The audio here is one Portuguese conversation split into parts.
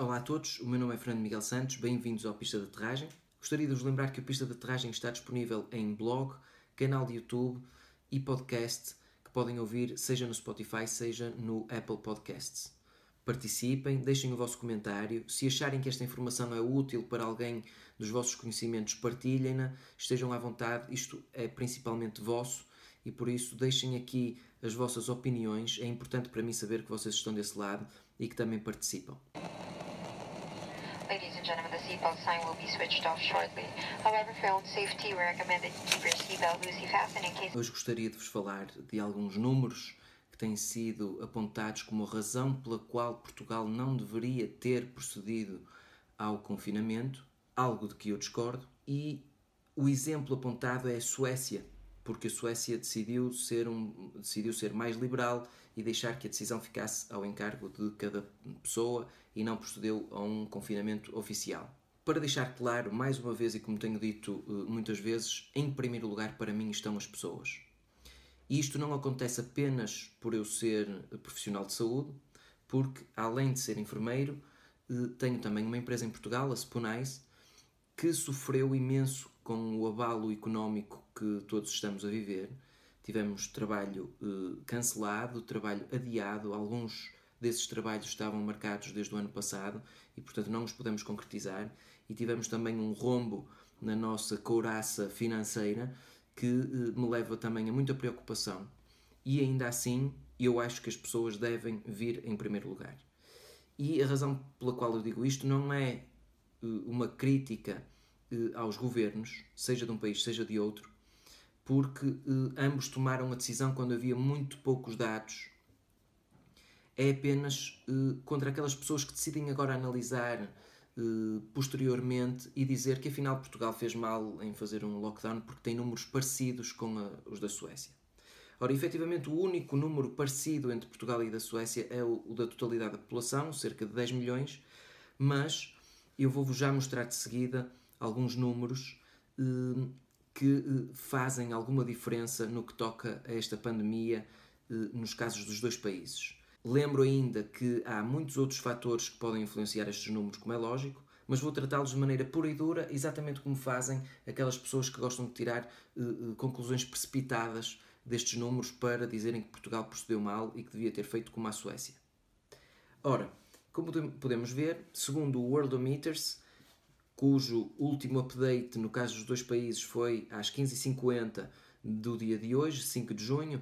Olá a todos, o meu nome é Fernando Miguel Santos, bem-vindos ao Pista de Aterragem. Gostaria de vos lembrar que o Pista de Aterragem está disponível em blog, canal de YouTube e podcast que podem ouvir seja no Spotify, seja no Apple Podcasts. Participem, deixem o vosso comentário. Se acharem que esta informação é útil para alguém dos vossos conhecimentos, partilhem-na, estejam à vontade, isto é principalmente vosso e por isso deixem aqui as vossas opiniões. É importante para mim saber que vocês estão desse lado e que também participam. Gentlemen, the seatbelt sign will be switched off shortly. However, for own safety, we recommend that you keep your seatbelt loosely fastened in case... Hoje gostaria de vos falar de alguns números que têm sido apontados como a razão pela qual Portugal não deveria ter procedido ao confinamento, algo de que eu discordo, e o exemplo apontado é a Suécia, porque a Suécia decidiu ser, um, decidiu ser mais liberal e deixar que a decisão ficasse ao encargo de cada pessoa e não procedeu a um confinamento oficial. Para deixar claro, mais uma vez, e como tenho dito eh, muitas vezes, em primeiro lugar para mim estão as pessoas. E isto não acontece apenas por eu ser profissional de saúde, porque além de ser enfermeiro, eh, tenho também uma empresa em Portugal, a Spunais, que sofreu imenso com o abalo económico que todos estamos a viver tivemos trabalho eh, cancelado, trabalho adiado, alguns desses trabalhos estavam marcados desde o ano passado e, portanto, não os podemos concretizar. E tivemos também um rombo na nossa couraça financeira que eh, me leva também a muita preocupação. E ainda assim, eu acho que as pessoas devem vir em primeiro lugar. E a razão pela qual eu digo isto não é eh, uma crítica aos governos, seja de um país, seja de outro, porque eh, ambos tomaram a decisão quando havia muito poucos dados. É apenas eh, contra aquelas pessoas que decidem agora analisar eh, posteriormente e dizer que afinal Portugal fez mal em fazer um lockdown porque tem números parecidos com a, os da Suécia. Ora, efetivamente, o único número parecido entre Portugal e da Suécia é o, o da totalidade da população, cerca de 10 milhões, mas eu vou-vos já mostrar de seguida alguns números que eh, fazem alguma diferença no que toca a esta pandemia eh, nos casos dos dois países. Lembro ainda que há muitos outros fatores que podem influenciar estes números, como é lógico, mas vou tratá-los de maneira pura e dura, exatamente como fazem aquelas pessoas que gostam de tirar uh, conclusões precipitadas destes números para dizerem que Portugal procedeu mal e que devia ter feito como a Suécia. Ora, como podemos ver, segundo o Worldometers, cujo último update no caso dos dois países foi às 15h50 do dia de hoje, 5 de junho,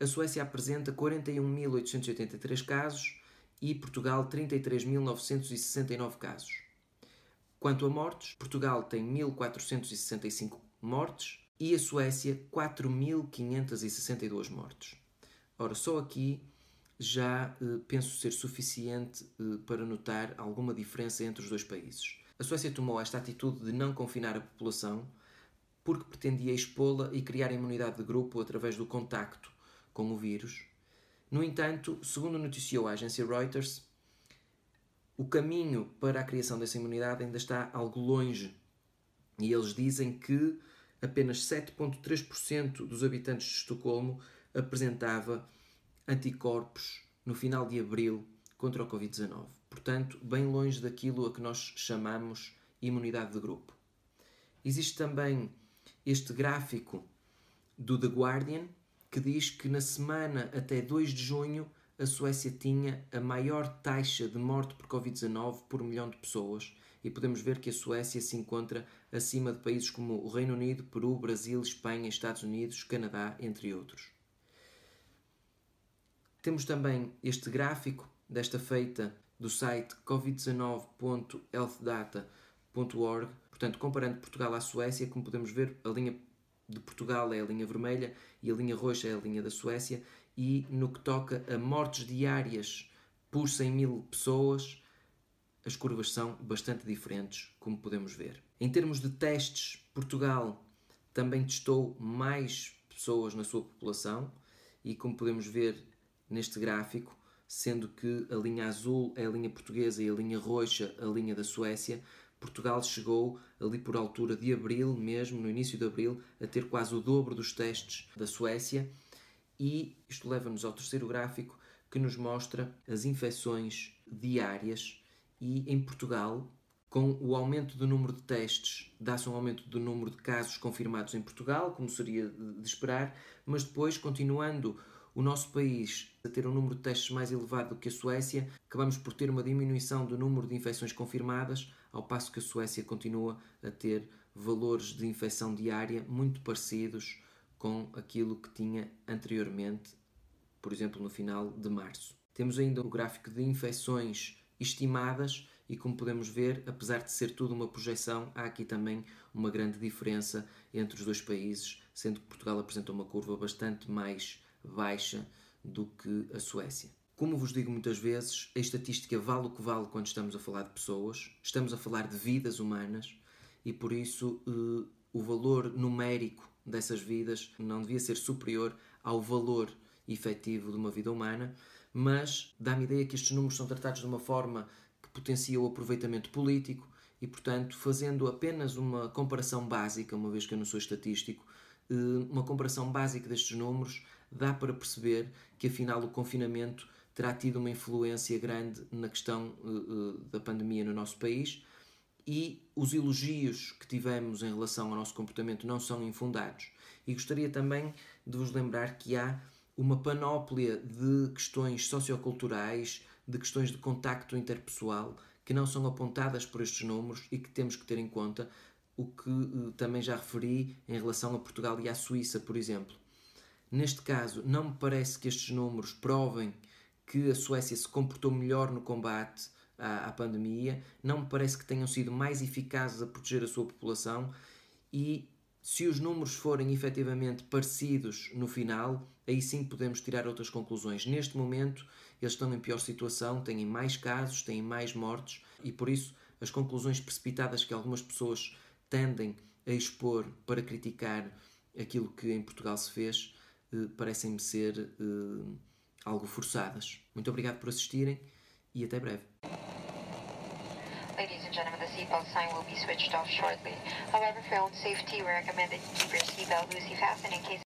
a Suécia apresenta 41.883 casos e Portugal 33.969 casos. Quanto a mortes, Portugal tem 1.465 mortes e a Suécia 4.562 mortes. Ora, só aqui já eh, penso ser suficiente eh, para notar alguma diferença entre os dois países. A Suécia tomou esta atitude de não confinar a população porque pretendia expô-la e criar imunidade de grupo através do contacto com o vírus. No entanto, segundo noticiou a agência Reuters, o caminho para a criação dessa imunidade ainda está algo longe. E eles dizem que apenas 7,3% dos habitantes de Estocolmo apresentava anticorpos no final de abril contra o Covid-19 portanto, bem longe daquilo a que nós chamamos imunidade de grupo. Existe também este gráfico do The Guardian que diz que na semana até 2 de junho a Suécia tinha a maior taxa de morte por Covid-19 por milhão de pessoas e podemos ver que a Suécia se encontra acima de países como o Reino Unido, Peru, Brasil, Espanha, Estados Unidos, Canadá, entre outros. Temos também este gráfico desta feita do site covid19.healthdata.org. Portanto, comparando Portugal à Suécia, como podemos ver, a linha de Portugal é a linha vermelha e a linha roxa é a linha da Suécia. E no que toca a mortes diárias por 100 mil pessoas, as curvas são bastante diferentes, como podemos ver. Em termos de testes, Portugal também testou mais pessoas na sua população e, como podemos ver neste gráfico, sendo que a linha azul é a linha portuguesa e a linha roxa a linha da Suécia. Portugal chegou ali por altura de abril, mesmo no início de abril, a ter quase o dobro dos testes da Suécia. E isto leva-nos ao terceiro gráfico que nos mostra as infecções diárias E em Portugal, com o aumento do número de testes, dá-se um aumento do número de casos confirmados em Portugal, como seria de esperar, mas depois, continuando o nosso país a ter um número de testes mais elevado do que a Suécia, acabamos por ter uma diminuição do número de infecções confirmadas, ao passo que a Suécia continua a ter valores de infecção diária muito parecidos com aquilo que tinha anteriormente, por exemplo, no final de março. Temos ainda o gráfico de infecções estimadas e como podemos ver, apesar de ser tudo uma projeção, há aqui também uma grande diferença entre os dois países, sendo que Portugal apresenta uma curva bastante mais baixa do que a Suécia. Como vos digo muitas vezes, a estatística vale o que vale quando estamos a falar de pessoas, estamos a falar de vidas humanas e por isso eh, o valor numérico dessas vidas não devia ser superior ao valor efetivo de uma vida humana, mas dá-me ideia que estes números são tratados de uma forma potencia o aproveitamento político e, portanto, fazendo apenas uma comparação básica, uma vez que eu não sou estatístico, eh, uma comparação básica destes números, dá para perceber que afinal o confinamento terá tido uma influência grande na questão eh, da pandemia no nosso país e os elogios que tivemos em relação ao nosso comportamento não são infundados. E gostaria também de vos lembrar que há uma panóplia de questões socioculturais, de questões de contacto interpessoal que não são apontadas por estes números e que temos que ter em conta, o que uh, também já referi em relação a Portugal e à Suíça, por exemplo. Neste caso, não me parece que estes números provem que a Suécia se comportou melhor no combate à, à pandemia, não me parece que tenham sido mais eficazes a proteger a sua população e se os números forem efetivamente parecidos no final, aí sim podemos tirar outras conclusões. Neste momento, eles estão em pior situação, têm mais casos, têm mais mortes e por isso as conclusões precipitadas que algumas pessoas tendem a expor para criticar aquilo que em Portugal se fez parecem-me ser eh, algo forçadas. Muito obrigado por assistirem e até breve. Ladies and gentlemen, the seatbelt sign will be switched off shortly. However, for own safety, we recommend that you keep your seatbelt loosely fastened in case